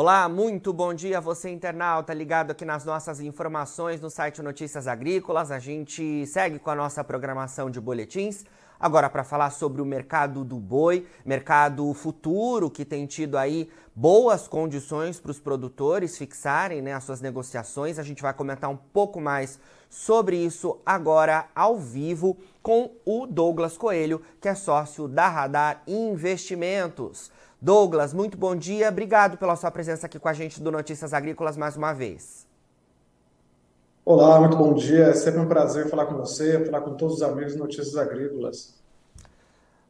Olá, muito bom dia você internauta ligado aqui nas nossas informações no site Notícias Agrícolas. A gente segue com a nossa programação de boletins. Agora para falar sobre o mercado do boi, mercado futuro que tem tido aí boas condições para os produtores fixarem né, as suas negociações. A gente vai comentar um pouco mais sobre isso agora ao vivo com o Douglas Coelho, que é sócio da Radar Investimentos. Douglas, muito bom dia. Obrigado pela sua presença aqui com a gente do Notícias Agrícolas mais uma vez. Olá, muito bom dia. É sempre um prazer falar com você, falar com todos os amigos de Notícias Agrícolas.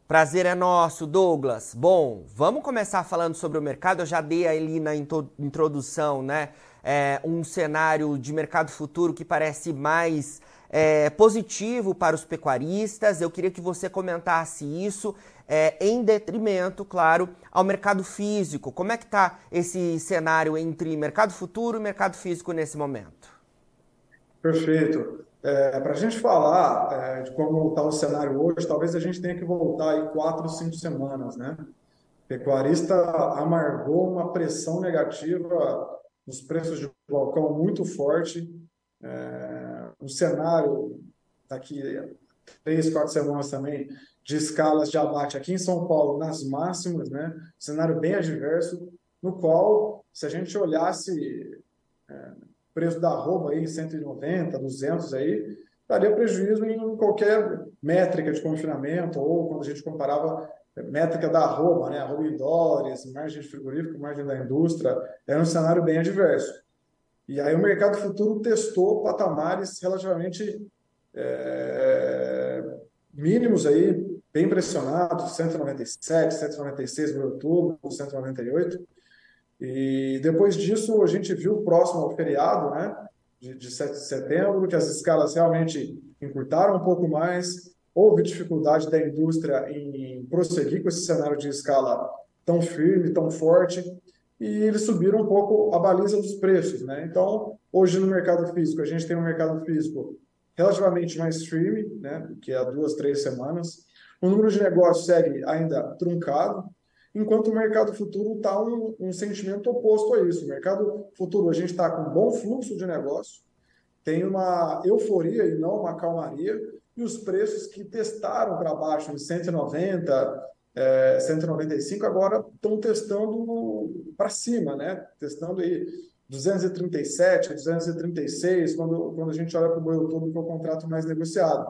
Prazer é nosso, Douglas. Bom, vamos começar falando sobre o mercado. Eu já dei ali na introdução, né, é, um cenário de mercado futuro que parece mais é, positivo para os pecuaristas. Eu queria que você comentasse isso é, em detrimento, claro, ao mercado físico. Como é que está esse cenário entre mercado futuro e mercado físico nesse momento? Perfeito. É, Para a gente falar é, de como está o cenário hoje, talvez a gente tenha que voltar aí quatro, cinco semanas, né? Pecuarista amargou uma pressão negativa nos preços de balcão muito forte. É, o cenário daqui três, quatro semanas também de escalas de abate aqui em São Paulo nas máximas, né? Cenário bem adverso, no qual, se a gente olhasse é, preço da arroba aí 190, 200 aí, daria prejuízo em qualquer métrica de confinamento ou quando a gente comparava métrica da arroba, né? Arroba em dólares, margem de frigorífico, margem da indústria, era um cenário bem adverso. E aí o mercado futuro testou patamares relativamente é, mínimos aí bem pressionado, 197, 196 no outubro, 198. E depois disso, a gente viu próximo ao feriado, né, de, de 7 de setembro, que as escalas realmente encurtaram um pouco mais, houve dificuldade da indústria em prosseguir com esse cenário de escala tão firme, tão forte, e eles subiram um pouco a baliza dos preços, né? Então, hoje no mercado físico, a gente tem um mercado físico relativamente mais firme, né, que há duas, três semanas, o número de negócios segue ainda truncado, enquanto o mercado futuro está um, um, sentimento oposto a isso. O mercado futuro, a gente está com um bom fluxo de negócio, tem uma euforia e não uma calmaria, e os preços que testaram para baixo em 190, é, 195, agora estão testando para cima, né? Testando aí 237, 236, quando, quando a gente olha para o boi outubro, que é o contrato mais negociado.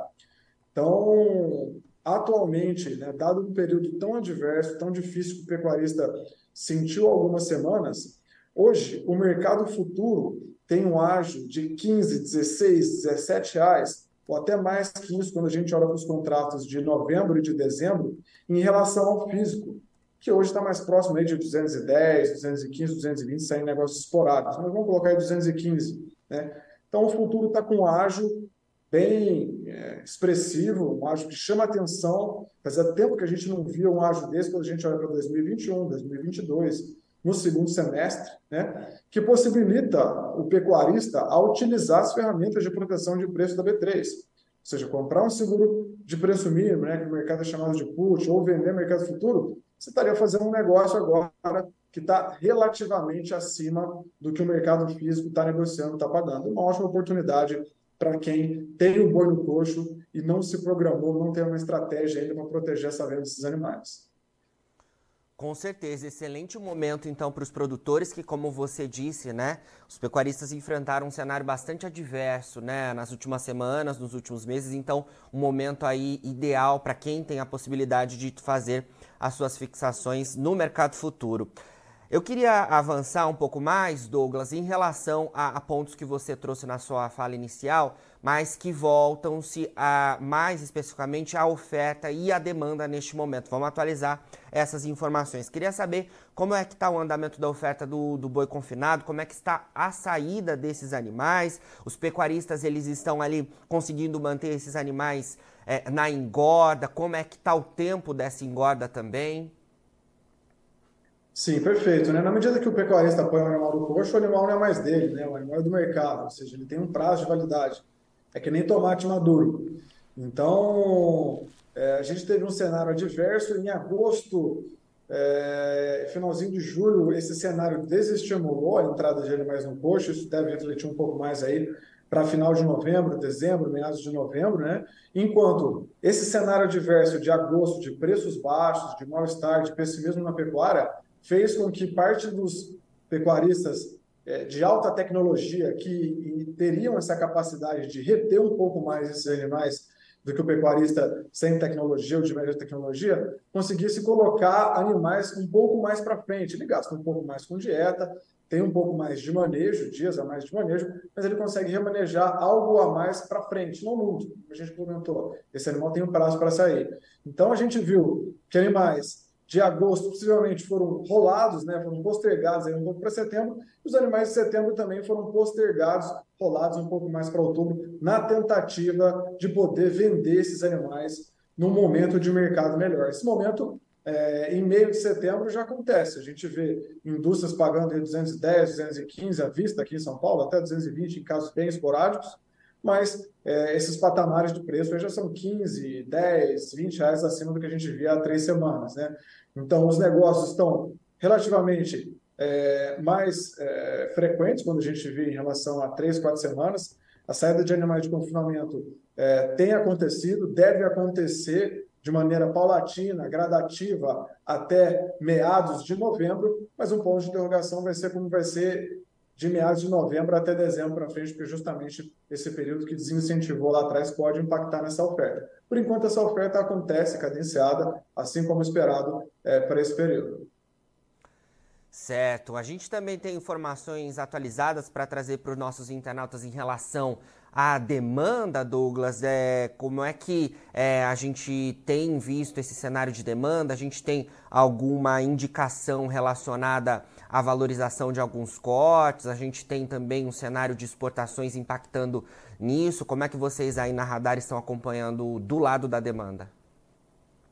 Então, atualmente, né, dado um período tão adverso, tão difícil que o pecuarista sentiu algumas semanas, hoje o mercado futuro tem um ágio de 15, 16, 17 reais, ou até mais que isso quando a gente olha para os contratos de novembro e de dezembro, em relação ao físico, que hoje está mais próximo aí de 210, 215, 220, saindo negócios esporádicos, mas vamos colocar aí 215. Né? Então o futuro está com ágio bem é, expressivo, um ágio que chama atenção. Fazia tempo que a gente não via um ágio desse quando a gente olha para 2021, 2022, no segundo semestre, né, que possibilita o pecuarista a utilizar as ferramentas de proteção de preço da B3. Ou seja, comprar um seguro de preço mínimo, né, que o mercado é chamado de put, ou vender mercado futuro, você estaria fazendo um negócio agora que está relativamente acima do que o mercado físico está negociando, está pagando. Uma ótima oportunidade para quem tem o boi no coxo e não se programou, não tem uma estratégia ainda para proteger essa venda desses animais. Com certeza, excelente momento então para os produtores que, como você disse, né, os pecuaristas enfrentaram um cenário bastante adverso, né, nas últimas semanas, nos últimos meses. Então, um momento aí ideal para quem tem a possibilidade de fazer as suas fixações no mercado futuro. Eu queria avançar um pouco mais, Douglas, em relação a, a pontos que você trouxe na sua fala inicial, mas que voltam-se a mais especificamente à oferta e à demanda neste momento. Vamos atualizar essas informações. Queria saber como é que está o andamento da oferta do, do boi confinado, como é que está a saída desses animais. Os pecuaristas eles estão ali conseguindo manter esses animais é, na engorda. Como é que está o tempo dessa engorda também? Sim, perfeito. Né? Na medida que o pecuarista põe o animal no coxo, o animal não é mais dele, né? o animal é do mercado, ou seja, ele tem um prazo de validade. É que nem tomate maduro. Então, é, a gente teve um cenário adverso. Em agosto, é, finalzinho de julho, esse cenário desestimulou a entrada de animais no coxo, isso deve refletir um pouco mais aí para final de novembro, dezembro, meados de novembro, né? Enquanto esse cenário adverso de agosto, de preços baixos, de mal-estar, de pessimismo na pecuária, fez com que parte dos pecuaristas é, de alta tecnologia que teriam essa capacidade de reter um pouco mais esses animais do que o pecuarista sem tecnologia ou de média tecnologia, conseguisse colocar animais um pouco mais para frente. Ele gasta um pouco mais com dieta, tem um pouco mais de manejo, dias a mais de manejo, mas ele consegue remanejar algo a mais para frente, não muito. A gente comentou, esse animal tem um prazo para sair. Então a gente viu que animais de agosto possivelmente foram rolados, né, foram postergados aí um pouco para setembro, e os animais de setembro também foram postergados, rolados um pouco mais para outubro, na tentativa de poder vender esses animais num momento de mercado melhor. Esse momento é, em meio de setembro já acontece. A gente vê indústrias pagando 210, 215 à vista aqui em São Paulo, até 220 em casos bem esporádicos, mas é, esses patamares de preço já são 15, 10, 20 reais acima do que a gente via há três semanas. Né? Então, os negócios estão relativamente é, mais é, frequentes quando a gente vê em relação a três, quatro semanas. A saída de animais de confinamento é, tem acontecido, deve acontecer de maneira paulatina, gradativa, até meados de novembro, mas um ponto de interrogação vai ser como vai ser de meados de novembro até dezembro para frente, porque justamente esse período que desincentivou lá atrás pode impactar nessa oferta. Por enquanto, essa oferta acontece cadenciada, assim como esperado é, para esse período. Certo. A gente também tem informações atualizadas para trazer para os nossos internautas em relação à demanda, Douglas. É, como é que é, a gente tem visto esse cenário de demanda? A gente tem alguma indicação relacionada à valorização de alguns cortes? A gente tem também um cenário de exportações impactando nisso? Como é que vocês aí na Radar estão acompanhando do lado da demanda?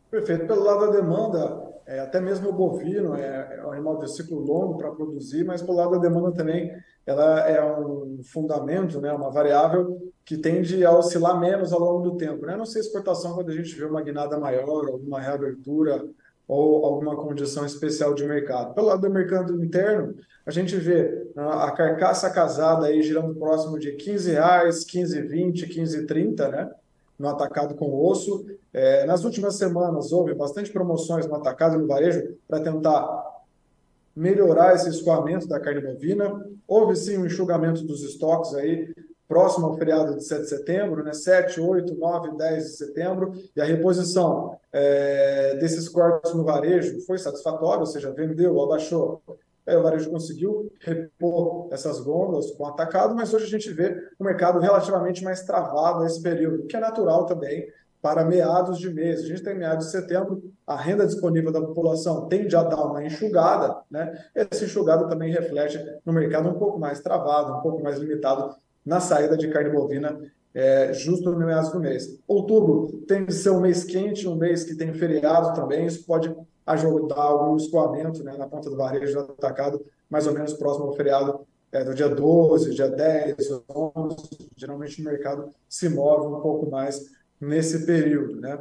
Perfeito. Pelo lado da demanda, é, até mesmo o bovino é, é um animal de ciclo longo para produzir, mas pelo lado da demanda também, ela é um fundamento, né, uma variável que tende a oscilar menos ao longo do tempo. Né? Não sei exportação quando a gente vê uma guinada maior, alguma reabertura ou alguma condição especial de mercado. Pelo lado do mercado interno, a gente vê a carcaça casada aí girando próximo de 15 reais, 15, 20, 15, 30, né? no atacado com osso. É, nas últimas semanas houve bastante promoções no atacado e no varejo para tentar melhorar esse escoamento da carne bovina. Houve sim um enxugamento dos estoques aí próximo ao feriado de 7 de setembro, né? 7, 8, 9, 10 de setembro, e a reposição é, desses cortes no varejo foi satisfatória, ou seja, vendeu, abaixou Aí o varejo conseguiu repor essas gôndolas com atacado, mas hoje a gente vê o mercado relativamente mais travado nesse período, que é natural também para meados de mês. A gente tem meados de setembro, a renda disponível da população tende a dar uma enxugada, né? Essa enxugada também reflete no mercado um pouco mais travado, um pouco mais limitado na saída de carne bovina é, justo no meados do mês. Outubro tem que ser um mês quente, um mês que tem feriado também, isso pode ajudar algum escoamento né, na ponta do varejo do atacado, mais ou menos próximo ao feriado é, do dia 12, dia 10, 11. Geralmente o mercado se move um pouco mais nesse período. Né?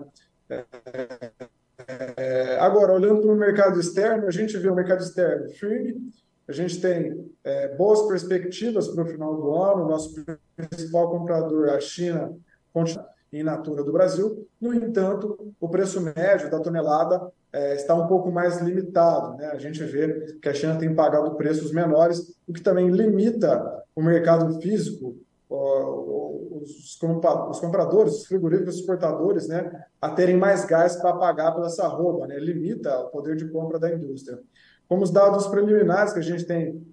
É, é, agora, olhando para o mercado externo, a gente vê o mercado externo firme, a gente tem é, boas perspectivas para o final do ano, nosso principal comprador, a China, continua em natura do Brasil. No entanto, o preço médio da tonelada é, está um pouco mais limitado. Né? A gente vê que a China tem pagado preços menores, o que também limita o mercado físico, os, os compradores, os frigoríficos exportadores, né, a terem mais gás para pagar pela essa roupa, né? limita o poder de compra da indústria. Como os dados preliminares que a gente tem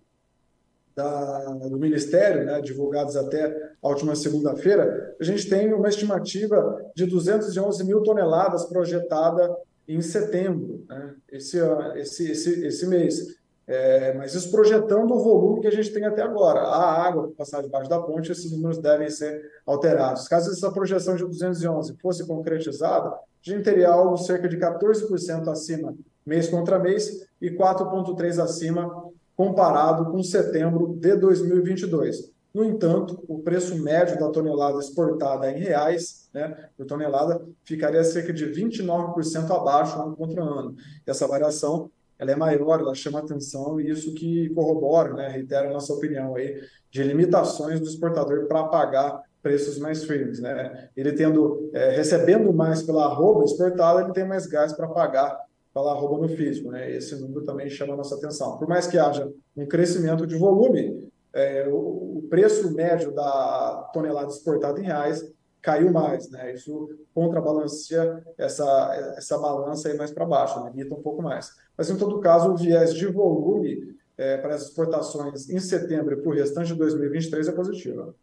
da, do Ministério, né, divulgados até a última segunda-feira, a gente tem uma estimativa de 211 mil toneladas projetada em setembro, né, esse, esse, esse, esse mês. É, mas isso projetando o volume que a gente tem até agora. A água passar debaixo da ponte, esses números devem ser alterados. Caso essa projeção de 211 fosse concretizada, a gente teria algo cerca de 14% acima mês contra mês e 4,3% acima comparado com setembro de 2022. No entanto, o preço médio da tonelada exportada em reais, né, por tonelada, ficaria cerca de 29% abaixo ano contra ano. Essa variação ela é maior, ela chama atenção e isso que corrobora, né, reitera a nossa opinião aí, de limitações do exportador para pagar preços mais firmes, né? Ele tendo, é, recebendo mais pela arroba exportada, ele tem mais gás para pagar pela arroba no físico, né? Esse número também chama a nossa atenção. Por mais que haja um crescimento de volume, é, o, o preço médio da tonelada exportada em reais caiu mais, né? Isso contrabalanceia essa, essa balança aí mais para baixo, limita um pouco mais. Mas, em todo caso, o viés de volume é, para as exportações em setembro e para o restante de 2023 é positivo.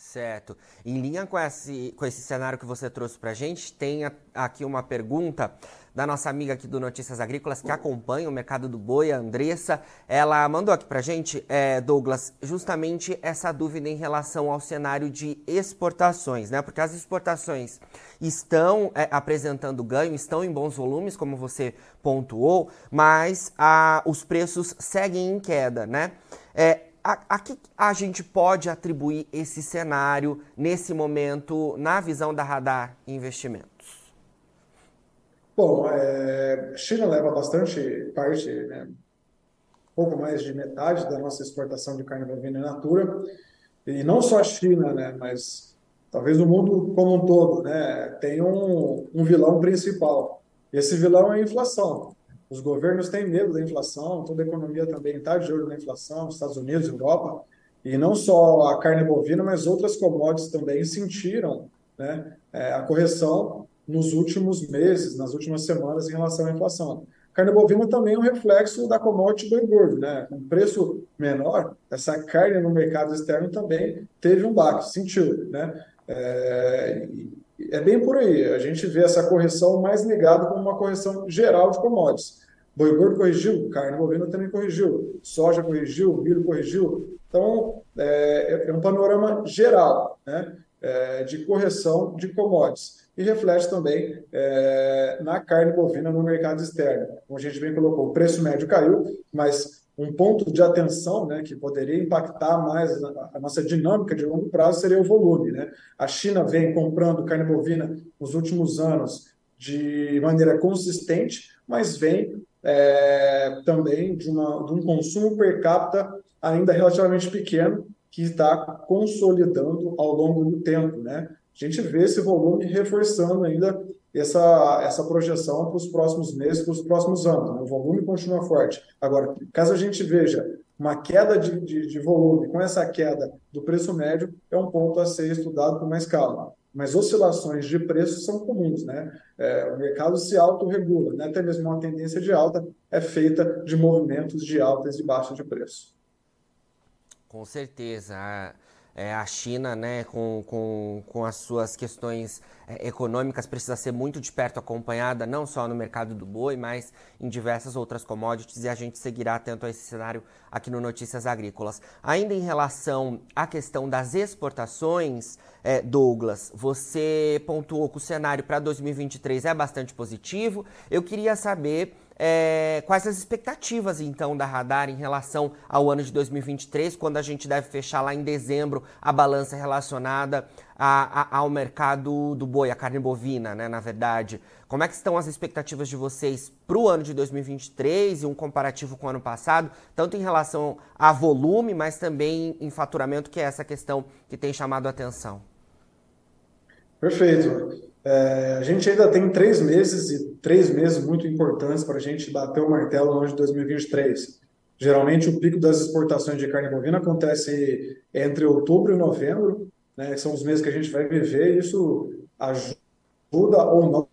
Certo. Em linha com esse, com esse cenário que você trouxe para a gente, tem aqui uma pergunta da nossa amiga aqui do Notícias Agrícolas que acompanha o mercado do boi, a Andressa. Ela mandou aqui pra gente, é, Douglas, justamente essa dúvida em relação ao cenário de exportações, né? Porque as exportações estão é, apresentando ganho, estão em bons volumes, como você pontuou, mas a, os preços seguem em queda, né? É, a, a que a gente pode atribuir esse cenário nesse momento na visão da Radar Investimento? Bom, é, China leva bastante parte, né, pouco mais de metade da nossa exportação de carne bovina in natura, e não só a China, né, mas talvez o mundo como um todo, né, tem um, um vilão principal. Esse vilão é a inflação. Os governos têm medo da inflação, toda a economia também está de olho na inflação, Estados Unidos, Europa, e não só a carne bovina, mas outras commodities também sentiram né, é, a correção nos últimos meses, nas últimas semanas, em relação à inflação. Carne bovina também é um reflexo da commodity boi gordo, né? Com preço menor, essa carne no mercado externo também teve um baque, sentiu, né? É, é bem por aí. A gente vê essa correção mais negada como uma correção geral de commodities. Boi gordo corrigiu, carne bovina também corrigiu, soja corrigiu, milho corrigiu. Então, é, é um panorama geral né, é, de correção de commodities e reflete também é, na carne bovina no mercado externo. Como a gente bem colocou, o preço médio caiu, mas um ponto de atenção né, que poderia impactar mais a, nossa dinâmica de longo prazo seria o volume. Né? A China vem comprando carne bovina nos últimos anos de maneira consistente, mas vem é, também de, uma, de um consumo per capita ainda relativamente pequeno, que está consolidando ao longo do tempo. Né? a gente vê esse volume reforçando ainda essa, essa projeção para os próximos meses, para os próximos anos. Né? O volume continua forte. Agora, caso a gente veja uma queda de, de, de, volume com essa queda do preço médio, é um ponto a ser estudado com mais calma. Mas oscilações de preço são comuns, né? É, o mercado se autorregula, né? até mesmo uma tendência de alta é feita de movimentos de altas e baixas de preço. Com certeza é, a China, né, com, com, com as suas questões é, econômicas, precisa ser muito de perto acompanhada, não só no mercado do boi, mas em diversas outras commodities, e a gente seguirá atento a esse cenário aqui no Notícias Agrícolas. Ainda em relação à questão das exportações, é, Douglas, você pontuou que o cenário para 2023 é bastante positivo. Eu queria saber é, quais as expectativas, então, da Radar em relação ao ano de 2023, quando a gente deve fechar lá em dezembro a balança relacionada a, a, ao mercado do boi, a carne bovina, né, na verdade. Como é que estão as expectativas de vocês para o ano de 2023 e um comparativo com o ano passado, tanto em relação a volume, mas também em faturamento, que é essa questão que tem chamado a atenção? Perfeito. É, a gente ainda tem três meses e três meses muito importantes para a gente bater o martelo no ano de 2023. Geralmente o pico das exportações de carne bovina acontece entre outubro e novembro, né, que são os meses que a gente vai viver, e isso ajuda ou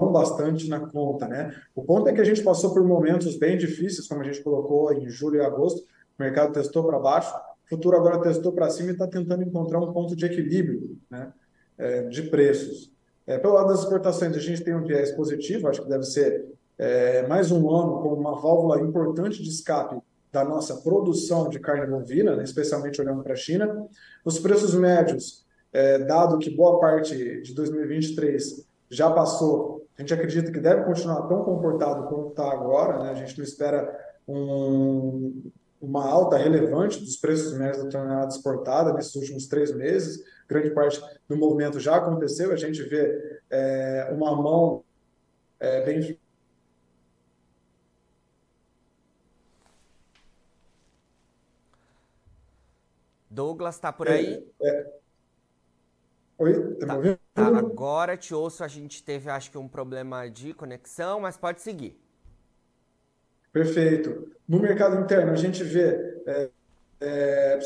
não bastante na conta, né? O ponto é que a gente passou por momentos bem difíceis, como a gente colocou em julho e agosto, o mercado testou para baixo, o futuro agora testou para cima e está tentando encontrar um ponto de equilíbrio, né? É, de preços. É, pelo lado das exportações, a gente tem um viés positivo, acho que deve ser é, mais um ano como uma válvula importante de escape da nossa produção de carne bovina, né, especialmente olhando para a China. Os preços médios, é, dado que boa parte de 2023 já passou, a gente acredita que deve continuar tão comportado como está agora, né? a gente não espera um, uma alta relevante dos preços médios da tonelada exportada nesses últimos três meses. Grande parte do movimento já aconteceu. A gente vê é, uma mão é, bem. Douglas, está por aí? É, é. Oi, tá, tá, tá, agora te ouço. A gente teve, acho que, um problema de conexão, mas pode seguir. Perfeito. No mercado interno, a gente vê é, é,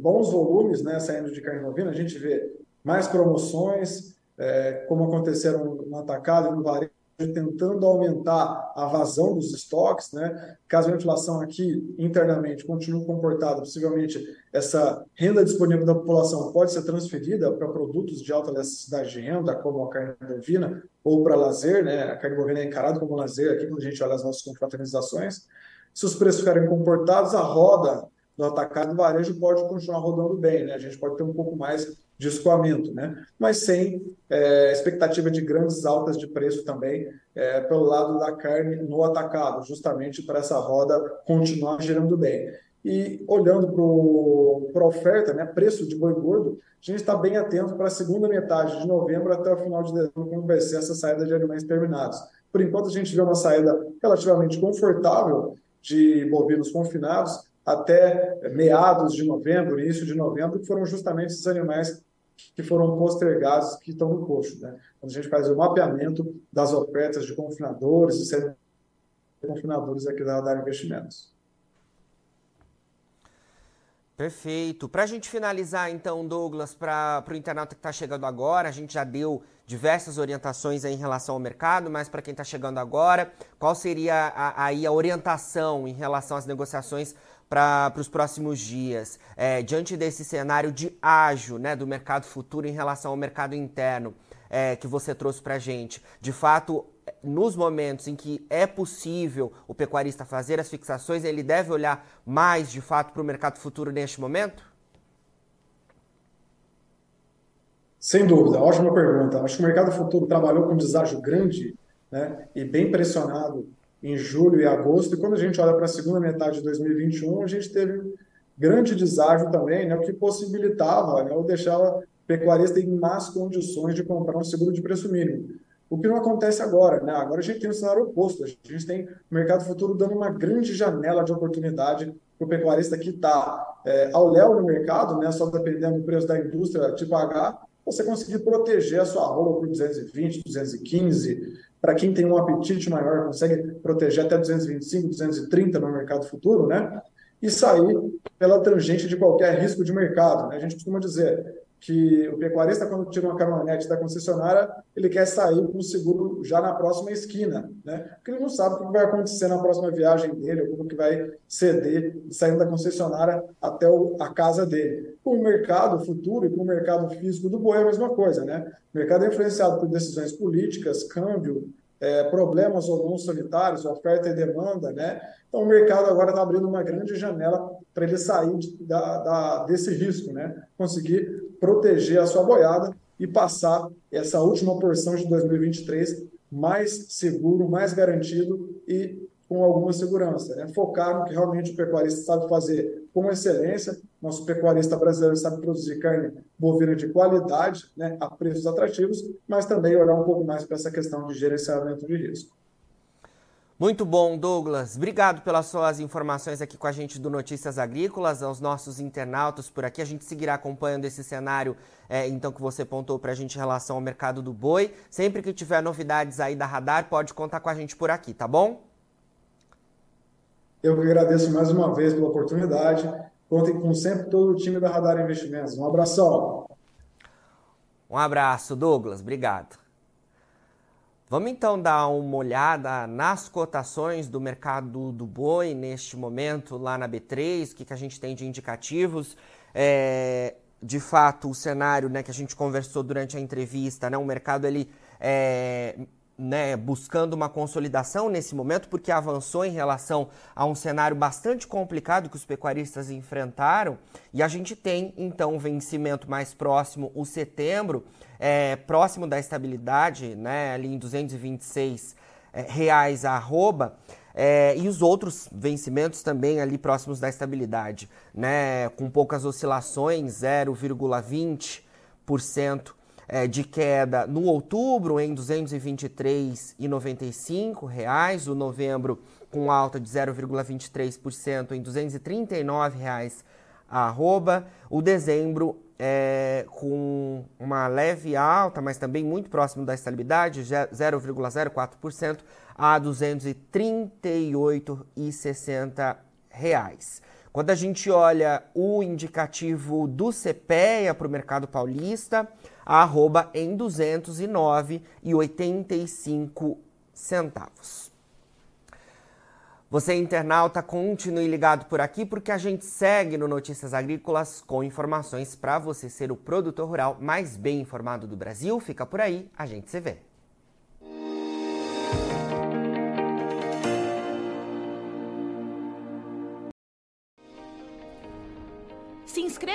bons volumes né, saindo de carne bovina, a gente vê mais promoções, é, como aconteceram no atacado e no varejo, tentando aumentar a vazão dos estoques, né? Caso a inflação aqui internamente continue comportada, possivelmente essa renda disponível da população pode ser transferida para produtos de alta necessidade de renda, como a carne bovina, ou para lazer, né? A carne bovina é encarada como lazer aqui quando a gente olha as nossas confraternizações. Se os preços ficarem comportados, a roda do atacado e varejo pode continuar rodando bem, né? A gente pode ter um pouco mais de escoamento, né? Mas sem é, expectativa de grandes altas de preço também é, pelo lado da carne no atacado, justamente para essa roda continuar girando bem. E olhando para a oferta, né, preço de boi gordo, a gente está bem atento para a segunda metade de novembro até o final de dezembro, como vai ser essa saída de alimentos terminados. Por enquanto, a gente vê uma saída relativamente confortável de bovinos confinados, até meados de novembro, início de novembro, que foram justamente esses animais que foram postergados, que estão no coxo. Né? Quando a gente faz o mapeamento das ofertas de confinadores e confinadores aqui da Radar Investimentos. Perfeito. Para a gente finalizar, então, Douglas, para o internauta que está chegando agora, a gente já deu diversas orientações em relação ao mercado, mas para quem está chegando agora, qual seria a, a orientação em relação às negociações para os próximos dias, é, diante desse cenário de ágio né, do mercado futuro em relação ao mercado interno é, que você trouxe para a gente? De fato, nos momentos em que é possível o pecuarista fazer as fixações, ele deve olhar mais de fato para o mercado futuro neste momento? Sem dúvida, ótima pergunta. Acho que o mercado futuro trabalhou com um deságio grande né, e bem pressionado em julho e agosto, e quando a gente olha para a segunda metade de 2021, a gente teve grande deságio também, né, o que possibilitava né, ou deixava pecuarista em más condições de comprar um seguro de preço mínimo. O que não acontece agora, né? Agora a gente tem um cenário oposto. A gente tem o mercado futuro dando uma grande janela de oportunidade para o pecuarista que está é, ao léu no mercado, né? Só dependendo do preço da indústria te pagar, você conseguir proteger a sua roupa por 220, 215, para quem tem um apetite maior, consegue proteger até 225, 230 no mercado futuro, né? E sair pela tangente de qualquer risco de mercado. Né? A gente costuma dizer que o pecuarista, quando tira uma caminhonete da concessionária, ele quer sair com o seguro já na próxima esquina, né? Porque ele não sabe o que vai acontecer na próxima viagem dele, ou como que vai ceder saindo da concessionária até a casa dele. Com o mercado futuro e com o mercado físico do boi é a mesma coisa, né? O mercado é influenciado por decisões políticas, câmbio, é, problemas ou não sanitários, oferta e demanda, né? Então o mercado agora está abrindo uma grande janela para ele sair da, da, desse risco, né? Conseguir proteger a sua boiada e passar essa última porção de 2023 mais seguro, mais garantido e com alguma segurança. Né? Focar no que realmente o pecuarista sabe fazer com excelência. Nosso pecuarista brasileiro sabe produzir carne bovina de qualidade, né, a preços atrativos, mas também olhar um pouco mais para essa questão de gerenciamento de risco. Muito bom, Douglas. Obrigado pelas suas informações aqui com a gente do Notícias Agrícolas, aos nossos internautas por aqui. A gente seguirá acompanhando esse cenário, é, então, que você pontou para a gente em relação ao mercado do boi. Sempre que tiver novidades aí da Radar, pode contar com a gente por aqui, tá bom? Eu que agradeço mais uma vez pela oportunidade. Contem com sempre todo o time da Radar Investimentos. Um abração. Um abraço, Douglas. Obrigado. Vamos então dar uma olhada nas cotações do mercado do boi neste momento lá na B3, o que, que a gente tem de indicativos. É, de fato, o cenário né, que a gente conversou durante a entrevista, né, o mercado ele é, né, buscando uma consolidação nesse momento, porque avançou em relação a um cenário bastante complicado que os pecuaristas enfrentaram, e a gente tem então um vencimento mais próximo, o setembro, é, próximo da estabilidade, né, ali em 226 é, reais a arroba, é, e os outros vencimentos também ali próximos da estabilidade, né, com poucas oscilações, 0,20% é, de queda no outubro em R$ 223,95, o novembro com alta de 0,23% em R$ 239,00 arroba. O dezembro é, com uma leve alta, mas também muito próximo da estabilidade, 0,04% a R$ 238,60. Quando a gente olha o indicativo do CPEA para o mercado paulista, arroba em R$ 209,85 centavos. Você, internauta, continue ligado por aqui porque a gente segue no Notícias Agrícolas com informações para você ser o produtor rural mais bem informado do Brasil. Fica por aí, a gente se vê.